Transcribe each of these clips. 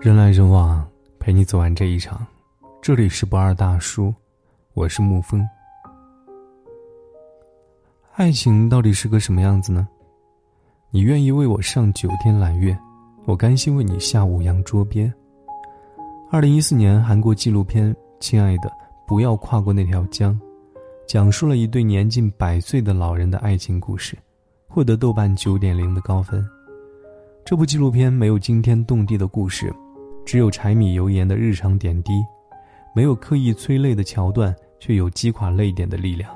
人来人往，陪你走完这一场。这里是不二大叔，我是沐风。爱情到底是个什么样子呢？你愿意为我上九天揽月，我甘心为你下五洋捉鳖。二零一四年韩国纪录片《亲爱的，不要跨过那条江》，讲述了一对年近百岁的老人的爱情故事，获得豆瓣九点零的高分。这部纪录片没有惊天动地的故事，只有柴米油盐的日常点滴，没有刻意催泪的桥段，却有击垮泪点的力量。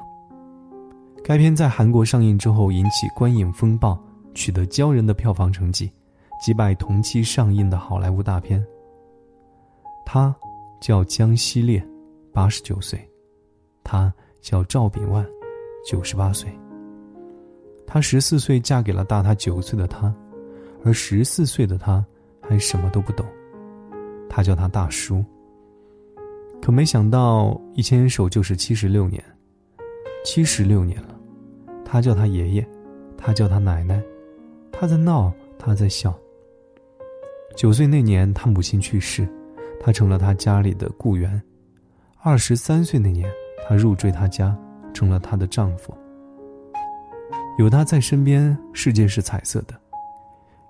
该片在韩国上映之后引起观影风暴。取得骄人的票房成绩，击败同期上映的好莱坞大片。他叫江西烈，八十九岁；他叫赵炳万，九十八岁。他十四岁嫁给了大他九岁的他，而十四岁的他还什么都不懂。他叫他大叔。可没想到一牵手就是七十六年，七十六年了。他叫他爷爷，他叫他奶奶。他在闹，他在笑。九岁那年，他母亲去世，他成了他家里的雇员。二十三岁那年，他入赘他家，成了他的丈夫。有他在身边，世界是彩色的。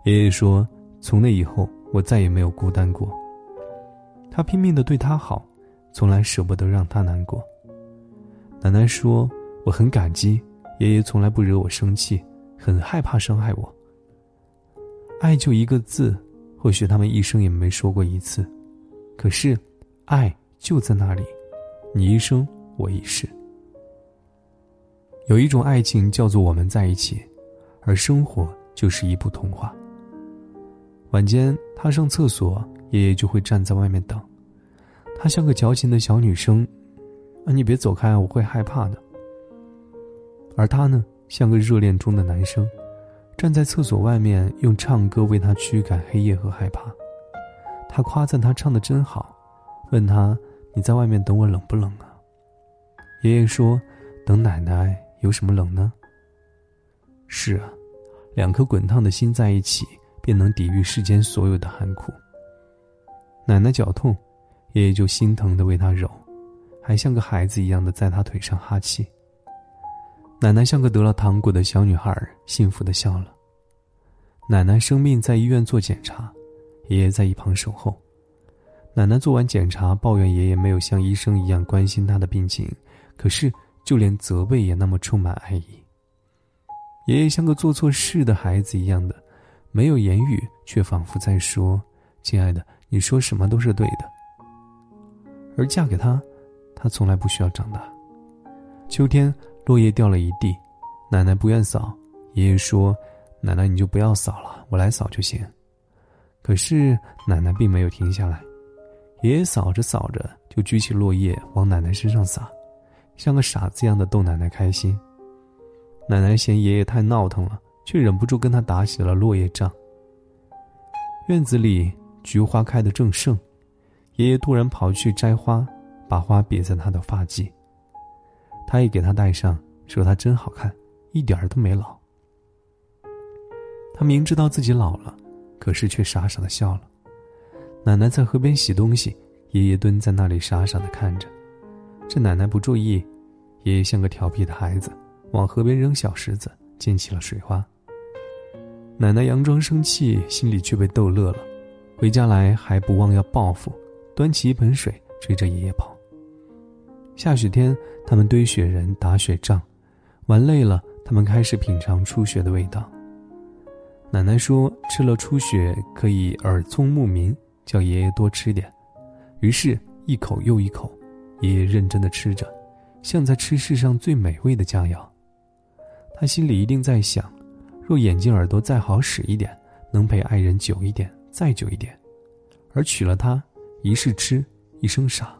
爷爷说：“从那以后，我再也没有孤单过。”他拼命的对他好，从来舍不得让他难过。奶奶说：“我很感激爷爷，从来不惹我生气，很害怕伤害我。”爱就一个字，或许他们一生也没说过一次，可是，爱就在那里，你一生我一世。有一种爱情叫做我们在一起，而生活就是一部童话。晚间他上厕所，爷爷就会站在外面等，他像个矫情的小女生，啊，你别走开，我会害怕的。而他呢，像个热恋中的男生。站在厕所外面，用唱歌为他驱赶黑夜和害怕。他夸赞他唱的真好，问他：“你在外面等我冷不冷啊？”爷爷说：“等奶奶有什么冷呢？”是啊，两颗滚烫的心在一起，便能抵御世间所有的寒苦。奶奶脚痛，爷爷就心疼的为她揉，还像个孩子一样的在她腿上哈气。奶奶像个得了糖果的小女孩，幸福的笑了。奶奶生病在医院做检查，爷爷在一旁守候。奶奶做完检查，抱怨爷爷没有像医生一样关心她的病情，可是就连责备也那么充满爱意。爷爷像个做错事的孩子一样的，没有言语，却仿佛在说：“亲爱的，你说什么都是对的。”而嫁给他，他从来不需要长大。秋天。落叶掉了一地，奶奶不愿扫，爷爷说：“奶奶你就不要扫了，我来扫就行。”可是奶奶并没有停下来，爷爷扫着扫着就举起落叶往奶奶身上撒，像个傻子一样的逗奶奶开心。奶奶嫌爷爷太闹腾了，却忍不住跟他打起了落叶仗。院子里菊花开得正盛，爷爷突然跑去摘花，把花别在他的发髻。他也给他戴上，说他真好看，一点儿都没老。他明知道自己老了，可是却傻傻的笑了。奶奶在河边洗东西，爷爷蹲在那里傻傻的看着。这奶奶不注意，爷爷像个调皮的孩子，往河边扔小石子，溅起了水花。奶奶佯装生气，心里却被逗乐了。回家来还不忘要报复，端起一盆水追着爷爷跑。下雪天，他们堆雪人、打雪仗，玩累了，他们开始品尝初雪的味道。奶奶说：“吃了初雪可以耳聪目明，叫爷爷多吃点。”于是，一口又一口，爷爷认真的吃着，像在吃世上最美味的佳肴。他心里一定在想：若眼睛、耳朵再好使一点，能陪爱人久一点，再久一点，而娶了她，一世痴，一生傻。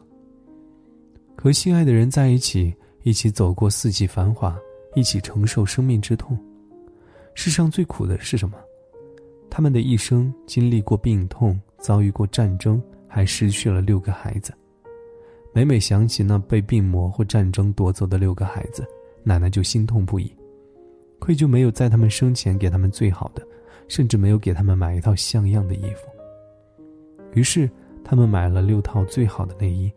和心爱的人在一起，一起走过四季繁华，一起承受生命之痛。世上最苦的是什么？他们的一生经历过病痛，遭遇过战争，还失去了六个孩子。每每想起那被病魔或战争夺走的六个孩子，奶奶就心痛不已，愧疚没有在他们生前给他们最好的，甚至没有给他们买一套像样的衣服。于是他们买了六套最好的内衣，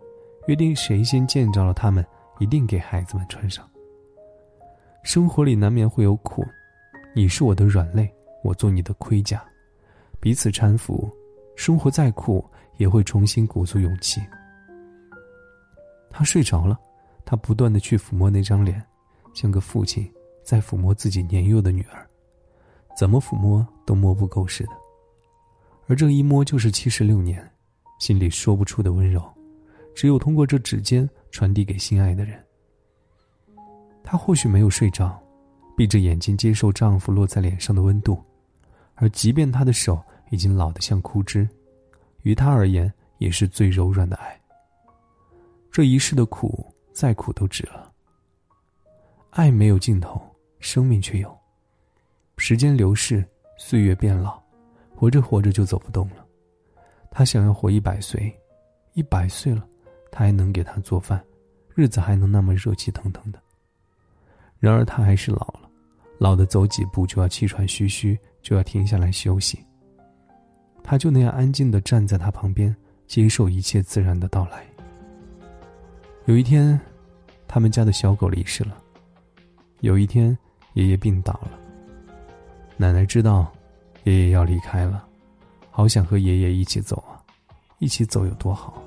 约定谁先见着了他们，一定给孩子们穿上。生活里难免会有苦，你是我的软肋，我做你的盔甲，彼此搀扶。生活再苦，也会重新鼓足勇气。他睡着了，他不断的去抚摸那张脸，像个父亲在抚摸自己年幼的女儿，怎么抚摸都摸不够似的。而这一摸就是七十六年，心里说不出的温柔，只有通过这指尖传递给心爱的人。她或许没有睡着，闭着眼睛接受丈夫落在脸上的温度，而即便她的手已经老得像枯枝，于她而言也是最柔软的爱。这一世的苦，再苦都值了。爱没有尽头，生命却有。时间流逝，岁月变老，活着活着就走不动了。他想要活一百岁，一百岁了，他还能给他做饭，日子还能那么热气腾腾的。然而他还是老了，老的走几步就要气喘吁吁，就要停下来休息。他就那样安静的站在他旁边，接受一切自然的到来。有一天，他们家的小狗离世了。有一天，爷爷病倒了。奶奶知道，爷爷要离开了，好想和爷爷一起走啊，一起走有多好。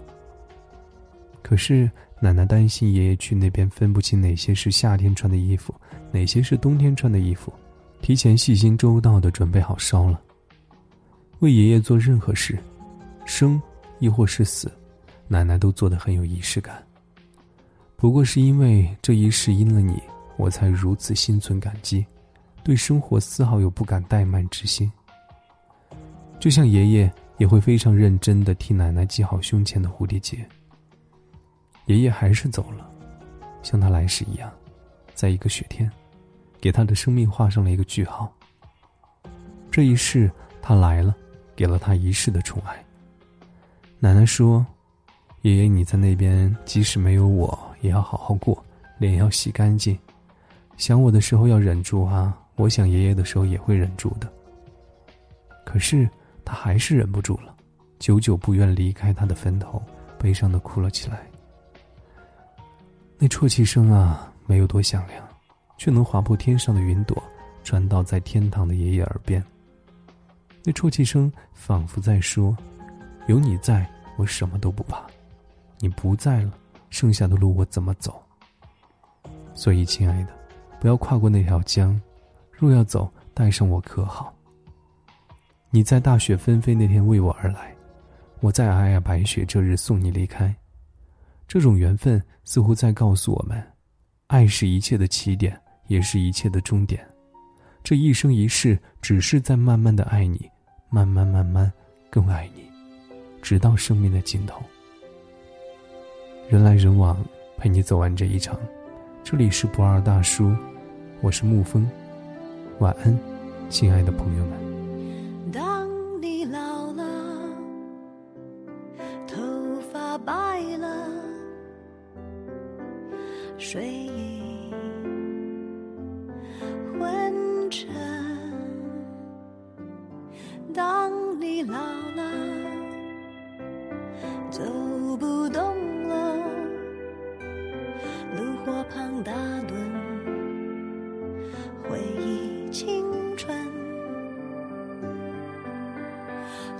可是奶奶担心爷爷去那边分不清哪些是夏天穿的衣服，哪些是冬天穿的衣服，提前细心周到的准备好烧了。为爷爷做任何事，生亦或是死，奶奶都做得很有仪式感。不过是因为这一世因了你，我才如此心存感激，对生活丝毫有不敢怠慢之心。就像爷爷也会非常认真的替奶奶系好胸前的蝴蝶结。爷爷还是走了，像他来时一样，在一个雪天，给他的生命画上了一个句号。这一世他来了，给了他一世的宠爱。奶奶说：“爷爷你在那边，即使没有我。”也要好好过，脸要洗干净。想我的时候要忍住啊，我想爷爷的时候也会忍住的。可是他还是忍不住了，久久不愿离开他的坟头，悲伤的哭了起来。那啜泣声啊，没有多响亮，却能划破天上的云朵，传到在天堂的爷爷耳边。那啜泣声仿佛在说：“有你在，我什么都不怕。你不在了。”剩下的路我怎么走？所以，亲爱的，不要跨过那条江。若要走，带上我可好？你在大雪纷飞那天为我而来，我在皑皑白雪这日送你离开。这种缘分似乎在告诉我们：爱是一切的起点，也是一切的终点。这一生一世，只是在慢慢的爱你，慢慢慢慢更爱你，直到生命的尽头。人来人往，陪你走完这一场。这里是不二大叔，我是沐风。晚安，亲爱的朋友们。当你老了，头发白了，睡意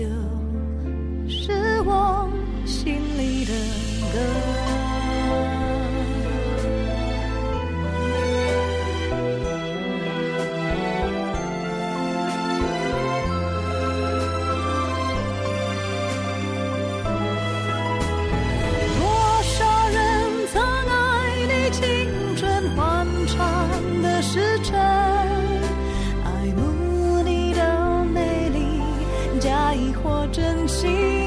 这或真心。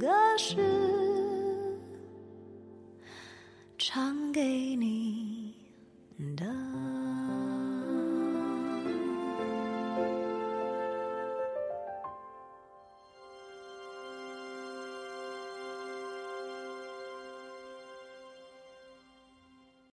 歌是唱给你的